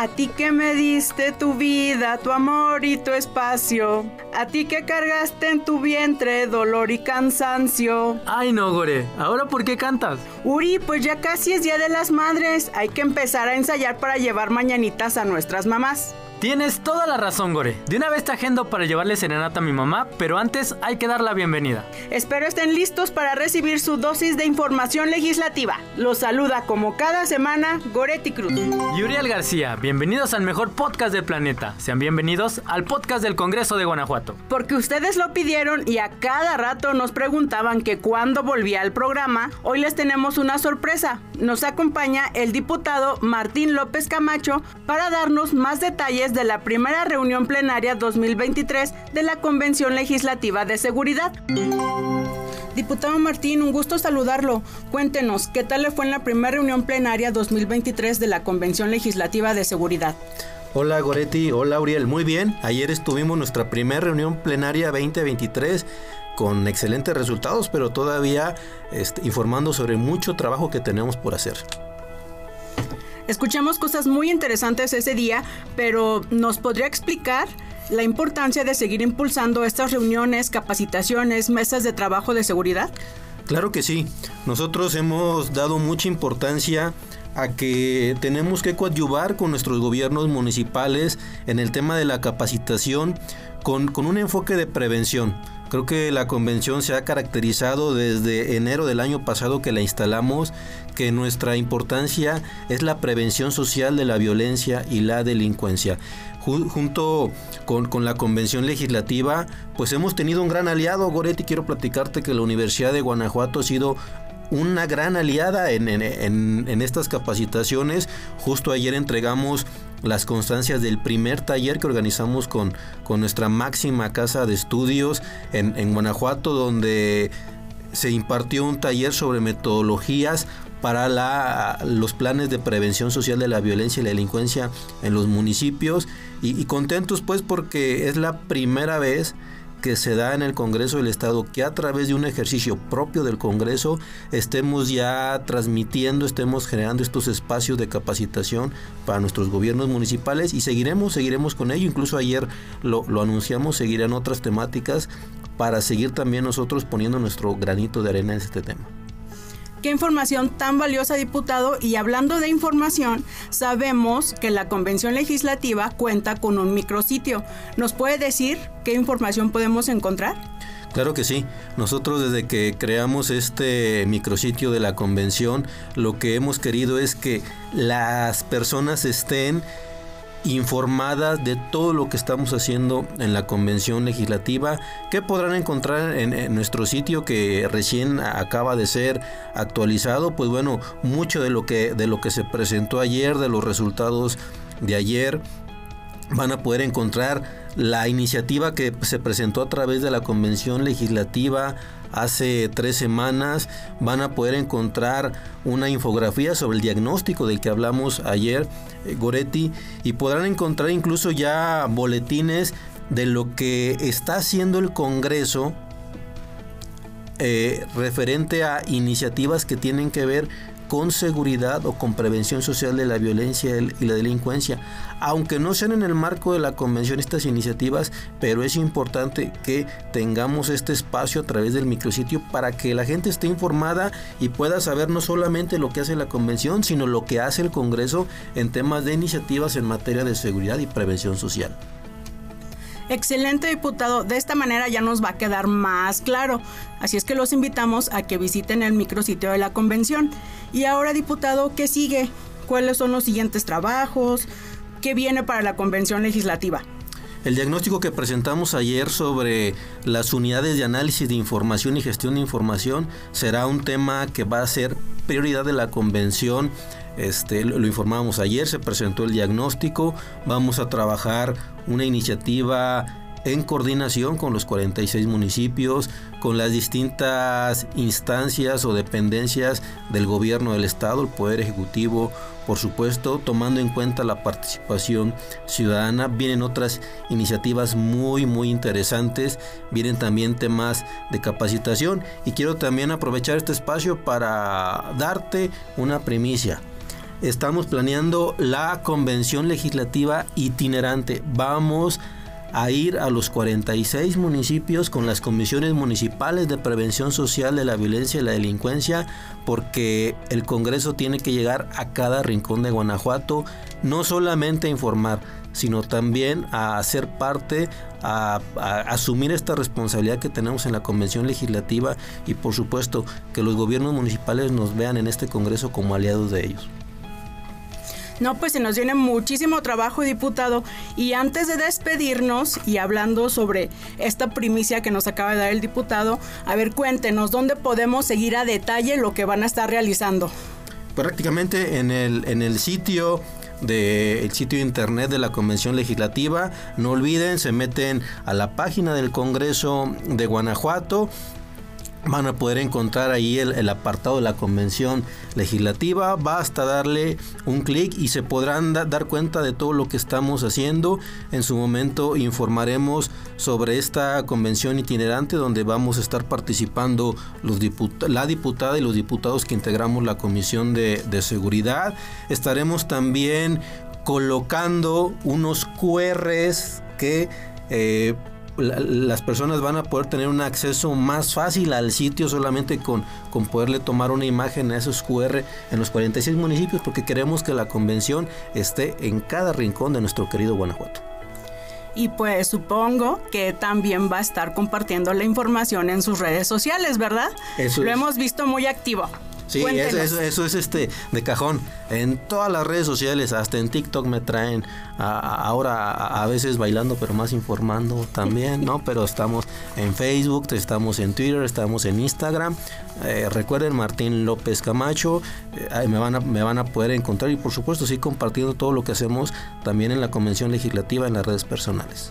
A ti que me diste tu vida, tu amor y tu espacio. A ti que cargaste en tu vientre dolor y cansancio. Ay no, Gore, ¿ahora por qué cantas? Uri, pues ya casi es Día de las Madres. Hay que empezar a ensayar para llevar mañanitas a nuestras mamás. Tienes toda la razón, Gore. De una vez te agendo para llevarle serenata a mi mamá, pero antes hay que dar la bienvenida. Espero estén listos para recibir su dosis de información legislativa. Los saluda como cada semana Goretti Cruz. Y Uriel García, bienvenidos al mejor podcast del planeta. Sean bienvenidos al podcast del Congreso de Guanajuato. Porque ustedes lo pidieron y a cada rato nos preguntaban que cuándo volvía al programa, hoy les tenemos una sorpresa. Nos acompaña el diputado Martín López Camacho para darnos más detalles de la primera reunión plenaria 2023 de la Convención Legislativa de Seguridad. Diputado Martín, un gusto saludarlo. Cuéntenos, ¿qué tal le fue en la primera reunión plenaria 2023 de la Convención Legislativa de Seguridad? Hola Goretti, hola Uriel, muy bien. Ayer estuvimos nuestra primera reunión plenaria 2023 con excelentes resultados, pero todavía este, informando sobre mucho trabajo que tenemos por hacer. Escuchamos cosas muy interesantes ese día, pero ¿nos podría explicar la importancia de seguir impulsando estas reuniones, capacitaciones, mesas de trabajo de seguridad? Claro que sí. Nosotros hemos dado mucha importancia a que tenemos que coadyuvar con nuestros gobiernos municipales en el tema de la capacitación con, un enfoque de prevención. Creo que la convención se ha caracterizado desde enero del año pasado que la instalamos, que nuestra importancia es la prevención social de la violencia y la delincuencia. Junto con, la convención legislativa, pues hemos tenido un gran aliado, Goretti, quiero platicarte que la Universidad de Guanajuato ha sido una gran aliada en, en, estas capacitaciones. Justo ayer entregamos las constancias del primer taller que organizamos con, con nuestra máxima casa de estudios en, en Guanajuato, donde se impartió un taller sobre metodologías para la, los planes de prevención social de la violencia y la delincuencia en los municipios. Y, y contentos pues porque es la primera vez que se da en el Congreso del Estado, que a través de un ejercicio propio del Congreso estemos ya transmitiendo, estemos generando estos espacios de capacitación para nuestros gobiernos municipales y seguiremos, seguiremos con ello. Incluso ayer lo, lo anunciamos, seguirán otras temáticas para seguir también nosotros poniendo nuestro granito de arena en este tema. Qué información tan valiosa, diputado. Y hablando de información, sabemos que la Convención Legislativa cuenta con un micrositio. ¿Nos puede decir qué información podemos encontrar? Claro que sí. Nosotros desde que creamos este micrositio de la convención, lo que hemos querido es que las personas estén informadas de todo lo que estamos haciendo en la convención legislativa. Que podrán encontrar en, nuestro sitio que recién acaba de ser actualizado pues bueno mucho de lo que de lo que se presentó ayer de los resultados de ayer van a poder encontrar la iniciativa que se presentó a través de la convención legislativa hace tres semanas. Van a poder encontrar una infografía sobre el diagnóstico del que hablamos ayer, eh, Goretti, y podrán encontrar incluso ya boletines de lo que está haciendo el Congreso eh, referente a iniciativas que tienen que ver con seguridad o con prevención social de la violencia y la delincuencia. Aunque no sean en el marco de la convención estas iniciativas, pero es importante que tengamos este espacio a través del micrositio para que la gente esté informada y pueda saber no solamente lo que hace la convención, sino lo que hace el Congreso en temas de iniciativas en materia de seguridad y prevención social. Excelente diputado, de esta manera ya nos va a quedar más claro. Así es que los invitamos a que visiten el micrositio de la convención. Y ahora diputado, ¿qué sigue? ¿Cuáles son los siguientes trabajos? ¿Qué viene para la convención legislativa? El diagnóstico que presentamos ayer sobre las unidades de análisis de información y gestión de información será un tema que va a ser prioridad de la convención. Este, lo, informamos ayer, se presentó el diagnóstico, vamos a trabajar una iniciativa en coordinación con los 46 municipios, con las distintas instancias o dependencias del gobierno del estado, el poder ejecutivo, por supuesto, tomando en cuenta la participación ciudadana. Vienen otras iniciativas muy, muy interesantes, vienen también temas de capacitación y quiero también aprovechar este espacio para darte una primicia. estamos planeando la convención legislativa itinerante. Vamos a ir a los 46 municipios con las comisiones municipales de prevención social de la violencia y la delincuencia porque el Congreso tiene que llegar a cada rincón de Guanajuato, no solamente a informar, sino también a hacer parte, a, asumir esta responsabilidad que tenemos en la Convención Legislativa y por supuesto que los gobiernos municipales nos vean en este Congreso como aliados de ellos. No, pues se nos viene muchísimo trabajo, diputado. Y antes de despedirnos y hablando sobre esta primicia que nos acaba de dar el diputado, a ver, cuéntenos, ¿dónde podemos seguir a detalle lo que van a estar realizando? Prácticamente en el, en el sitio del sitio internet de la Convención Legislativa. No olviden, se meten a la página del Congreso de Guanajuato van a poder encontrar ahí el, apartado de la convención legislativa. Basta darle un clic y se podrán dar cuenta de todo lo que estamos haciendo. En su momento informaremos sobre esta convención itinerante donde vamos a estar participando los la diputada y los diputados que integramos la comisión de, de seguridad. Estaremos también colocando unos QRs que eh, las personas van a poder tener un acceso más fácil al sitio solamente con, con poderle tomar una imagen a esos QR en los 46 municipios porque queremos que la convención esté en cada rincón de nuestro querido Guanajuato. Y pues supongo que también va a estar compartiendo la información en sus redes sociales, ¿verdad? Eso Lo hemos visto muy activo. Sí, eso, eso, es este de cajón. En todas las redes sociales, hasta en TikTok me traen ahora a, veces bailando, pero más informando también, ¿no? Pero estamos en Facebook, estamos en Twitter, estamos en Instagram. Eh, recuerden Martín López Camacho, eh, me, van a, me van a poder encontrar y por supuesto sí compartiendo todo lo que hacemos también en la Convención Legislativa en las redes personales.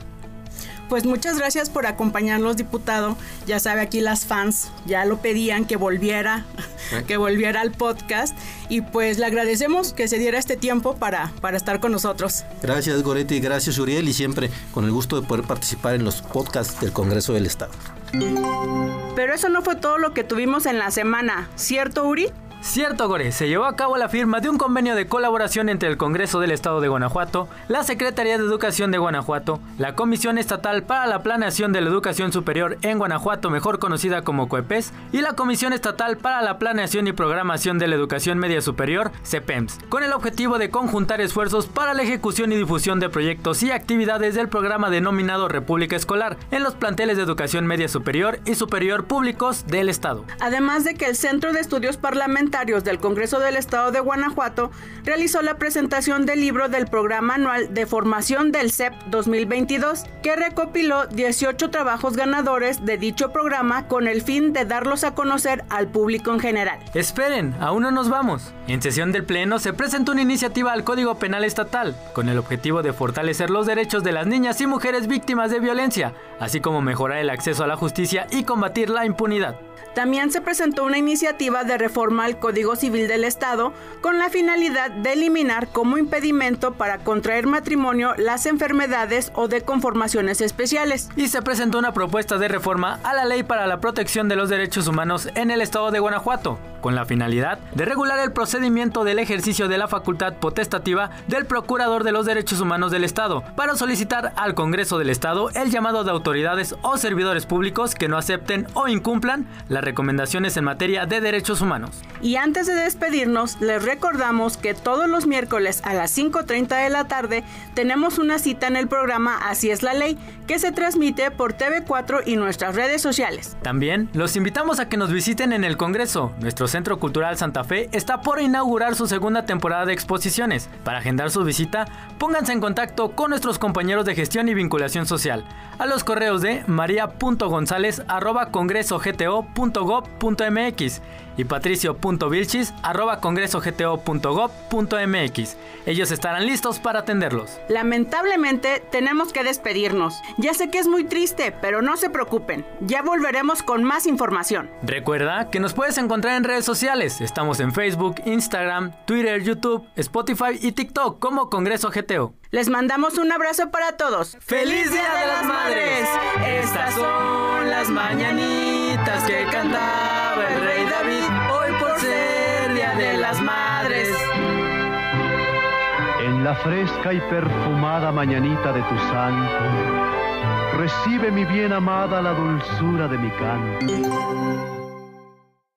Pues muchas gracias por acompañarnos, diputado. Ya sabe, aquí las fans ya lo pedían que volviera, que volviera al podcast. Y pues le agradecemos que se diera este tiempo para, para estar con nosotros. Gracias, Goretti, gracias, Uriel, y siempre con el gusto de poder participar en los podcasts del Congreso del Estado. Pero eso no fue todo lo que tuvimos en la semana, ¿cierto, Uri? Cierto, Gore, se llevó a cabo la firma de un convenio de colaboración entre el Congreso del Estado de Guanajuato, la Secretaría de Educación de Guanajuato, la Comisión Estatal para la Planeación de la Educación Superior en Guanajuato, mejor conocida como COEPES, y la Comisión Estatal para la Planeación y Programación de la Educación Media Superior, CEPEMS, con el objetivo de conjuntar esfuerzos para la ejecución y difusión de proyectos y actividades del programa denominado República Escolar en los planteles de educación media superior y superior públicos del Estado. Además de que el Centro de Estudios Parlamentarios del Congreso del Estado de Guanajuato realizó la presentación del libro del Programa Anual de Formación del CEP 2022, que recopiló 18 trabajos ganadores de dicho programa con el fin de darlos a conocer al público en general. Esperen, aún no nos vamos. En sesión del Pleno se presentó una iniciativa al Código Penal Estatal, con el objetivo de fortalecer los derechos de las niñas y mujeres víctimas de violencia, así como mejorar el acceso a la justicia y combatir la impunidad. También se presentó una iniciativa de reforma al Código Civil del Estado con la finalidad de eliminar como impedimento para contraer matrimonio las enfermedades o de conformaciones especiales. Y se presentó una propuesta de reforma a la Ley para la Protección de los Derechos Humanos en el Estado de Guanajuato, con la finalidad de regular el procedimiento del ejercicio de la facultad potestativa del Procurador de los Derechos Humanos del Estado para solicitar al Congreso del Estado el llamado de autoridades o servidores públicos que no acepten o incumplan la recomendaciones en materia de derechos humanos. Y antes de despedirnos, les recordamos que todos los miércoles a las 5.30 de la tarde tenemos una cita en el programa Así es la ley, que se transmite por TV4 y nuestras redes sociales. También los invitamos a que nos visiten en el Congreso. Nuestro Centro Cultural Santa Fe está por inaugurar su segunda temporada de exposiciones. Para agendar su visita, pónganse en contacto con nuestros compañeros de gestión y vinculación social a los correos de maria.gonzález.congresogto.com .gov.mx y patricio.vilchis.congresogto.gov.mx. Ellos estarán listos para atenderlos. Lamentablemente tenemos que despedirnos. Ya sé que es muy triste, pero no se preocupen. Ya volveremos con más información. Recuerda que nos puedes encontrar en redes sociales. Estamos en Facebook, Instagram, Twitter, YouTube, Spotify y TikTok como Congreso GTO. Les mandamos un abrazo para todos. ¡Feliz Día de las Madres! Estas son las mañanitas que cantaba el rey David hoy por ser Día de las Madres. En la fresca y perfumada mañanita de tu santo, recibe mi bien amada la dulzura de mi canto